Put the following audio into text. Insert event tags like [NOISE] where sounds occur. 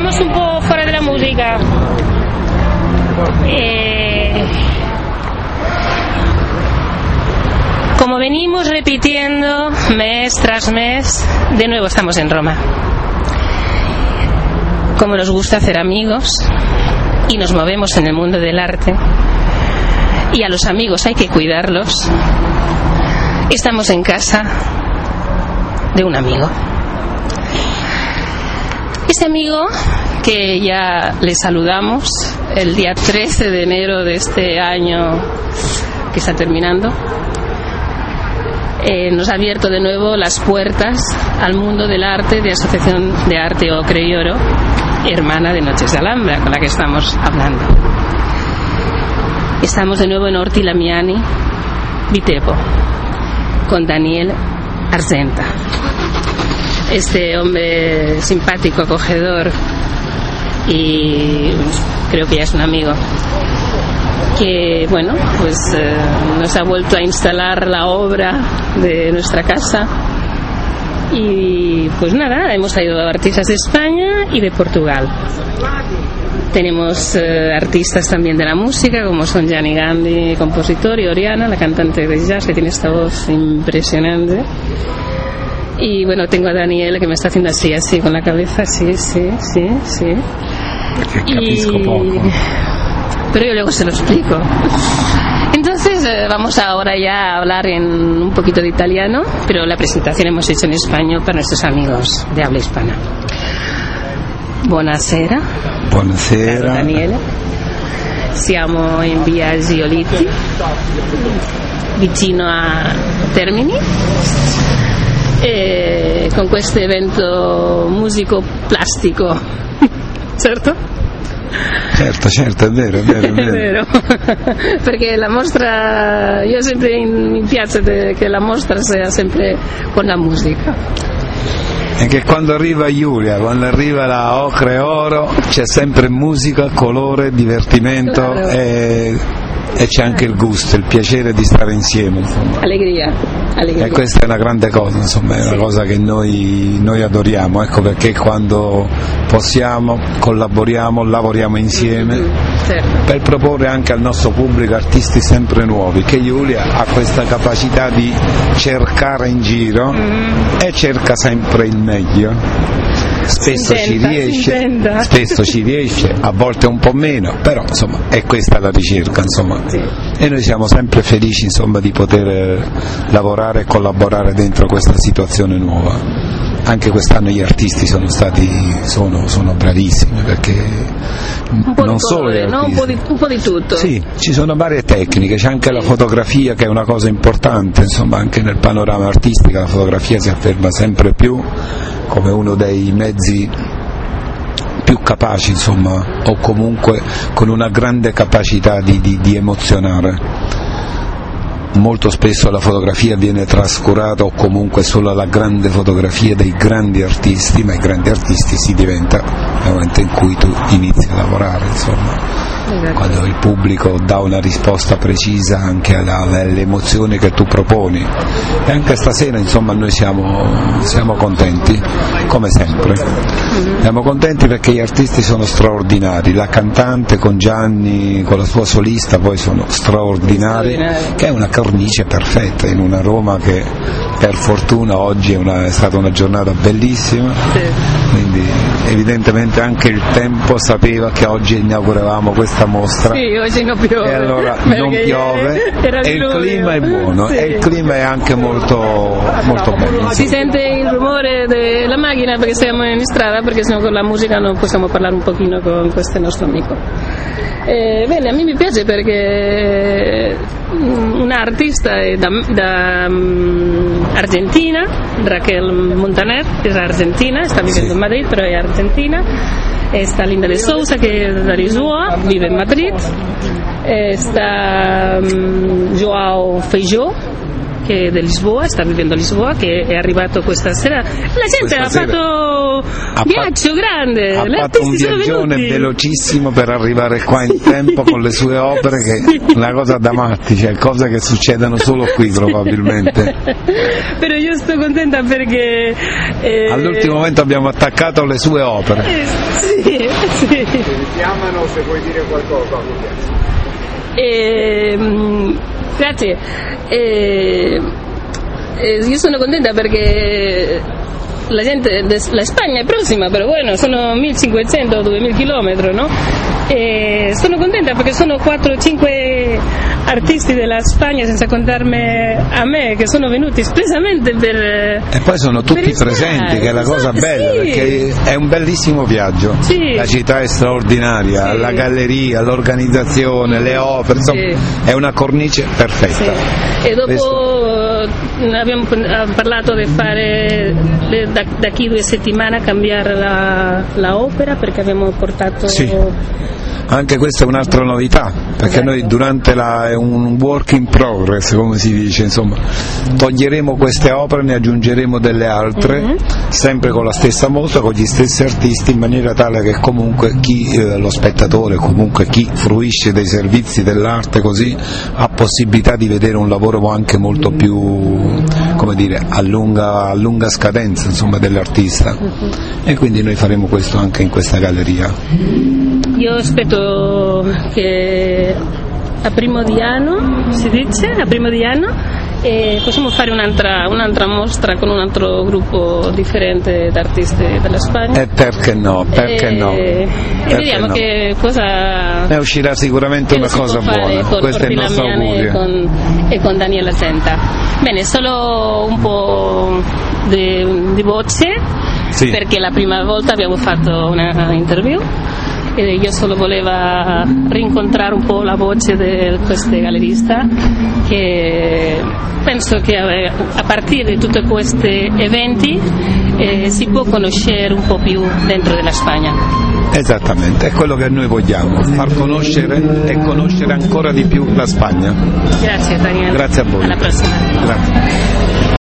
estamos un poco fuera de la música. Eh, como venimos repitiendo mes tras mes, de nuevo estamos en Roma. Como nos gusta hacer amigos y nos movemos en el mundo del arte, y a los amigos hay que cuidarlos, estamos en casa de un amigo. Ese amigo que ya le saludamos el día 13 de enero de este año que está terminando, eh, nos ha abierto de nuevo las puertas al mundo del arte de Asociación de Arte Ocre y Oro, hermana de Noches de Alhambra, con la que estamos hablando. Estamos de nuevo en Orti Lamiani, Vitepo, con Daniel Argenta. Este hombre simpático, acogedor y creo que ya es un amigo que bueno pues eh, nos ha vuelto a instalar la obra de nuestra casa. Y pues nada hemos traído artistas de España y de Portugal. Tenemos eh, artistas también de la música como son Gianni Gandhi compositor y Oriana la cantante de jazz que tiene esta voz impresionante y bueno tengo a Daniel que me está haciendo así así con la cabeza sí sí sí sí y... Pero yo luego se lo explico. Entonces eh, vamos ahora ya a hablar en un poquito de italiano, pero la presentación hemos hecho en español para nuestros amigos de habla hispana. Buonasera, Buonasera. Daniele. Siamo in via Giolitti, vicino a Termini, e con questo evento musico plastico, [LAUGHS] certo? Certo, certo, è vero, è vero, è [LAUGHS] È vero. vero, [LAUGHS] perché la mostra, io sempre mi piace che la mostra sia sempre con la musica. E che quando arriva Giulia, quando arriva la Ocre Oro, c'è sempre musica, colore, divertimento Claro. e, e c'è anche il gusto, il piacere di stare insieme. Allegria, allegria. E questa è una grande cosa, insomma, è una cosa che noi, noi adoriamo, ecco perché quando possiamo collaboriamo, lavoriamo insieme Certo. per proporre anche al nostro pubblico artisti sempre nuovi, che Giulia ha questa capacità di cercare in giro e cerca sempre il meglio. Spesso ci intenta, si riesce, [LAUGHS] spesso ci riesce, a volte un po' meno, però insomma è questa la ricerca insomma. Sì. E noi siamo sempre felici insomma, di poter eh, lavorare e collaborare dentro questa situazione nuova. Anche quest'anno gli artisti sono stati sono, sono bravissimi perché non solo colore, no? un, po di, un po' di tutto. Sì, ci sono varie tecniche, c'è anche la fotografia che è una cosa importante, insomma anche nel panorama artistico la fotografia si afferma sempre più come uno dei mezzi più capaci insomma o comunque con una grande capacità di, di- di emozionare. Molto spesso la fotografia viene trascurata o comunque solo la grande fotografia dei grandi artisti, ma i grandi artisti si diventa nel momento in cui tu inizi a lavorare, insomma Esatto. quando il pubblico dà una risposta precisa anche alle emozioni che tu proponi. E anche stasera insomma noi siamo, siamo contenti, come sempre. Siamo contenti perché gli artisti sono straordinari, la cantante con Gianni, con la sua solista poi sono straordinari, Straordinari. che è una cornice perfetta in una Roma che per fortuna oggi è, una- è stata una giornata bellissima Sì. quindi evidentemente anche il tempo sapeva che oggi inauguravamo questa mostra Sì, oggi non piove. e allora non piove e il clima è buono Sì. e il clima è anche molto, molto bello Si sente il rumore della macchina perché siamo in strada, perché sennò con la musica non possiamo parlare un pochino con questo nostro amico. Eh, bene, a me mi piace perché mm, un'artista è da, da, mm, Argentina, Raquel Montaner, è argentina, sta vivendo Sì. in Madrid, però è argentina. E sta Linda de Souza, che è da Lisboa, vive in Madrid. E sta mm, Joao Feijó, che è di Lisboa, sta vivendo a Lisboa, che è arrivato questa sera. La gente Questa ha sera fatto ha viaggio grande, Ha fatto un viaggione velocissimo per arrivare qua in tempo con le sue opere, che è una cosa da matti, cioè cose che succedono solo qui probabilmente. Però io sto contenta perché... eh, All'ultimo momento abbiamo attaccato le sue opere. eh, sì, sì. chiamano se vuoi dire qualcosa. E, mm, grazie. E, e io sono contenta perché la gente, la Spagna è prossima, però bueno, sono 1500-2000 km, no? E sono contenta perché sono 4-5 artisti della Spagna, senza contarmi a me, che sono venuti espressamente per... E poi sono tutti presenti, che è la cosa Esatto, bella, sì. perché è un bellissimo viaggio. Sì. La città è straordinaria, Sì. la galleria, l'organizzazione, le opere, insomma, è una cornice perfetta. E dopo eh, abbiamo parlato di fare da, da qui due settimane cambiare la, la opera perché abbiamo portato Sì. Anche questa è un'altra novità, perché noi durante la, è un work in progress, come si dice, insomma, toglieremo queste opere, ne aggiungeremo delle altre, Mhm. sempre con la stessa mostra, con gli stessi artisti, in maniera tale che comunque chi, eh, lo spettatore, comunque chi fruisce dei servizi dell'arte così, ha possibilità di vedere un lavoro anche molto più, come dire, a lunga, a lunga scadenza, insomma, dell'artista. E quindi noi faremo questo anche in questa galleria. io aspetto che a primo di anno si dice a primo di anno e possiamo fare un'altra, un'altra mostra con un altro gruppo differente di artisti della Spagna E perché no, perché e, no? e Perché vediamo no? che cosa Ne uscirà sicuramente una cosa buona, con questo è il nostro Lamiane e augurio. con, e con Daniela Zenta. Bene, solo un po' di, di voce, Sì. perché la prima volta abbiamo fatto una interview e io solo volevo rincontrare un po' la voce di questo gallerista che penso che eh, a partire di tutti questi eventi eh, si può conoscere un po' più dentro della Spagna. Esattamente, è quello che noi vogliamo, far conoscere e conoscere ancora di più la Spagna. Grazie Daniela. Grazie a voi. Alla prossima. Grazie.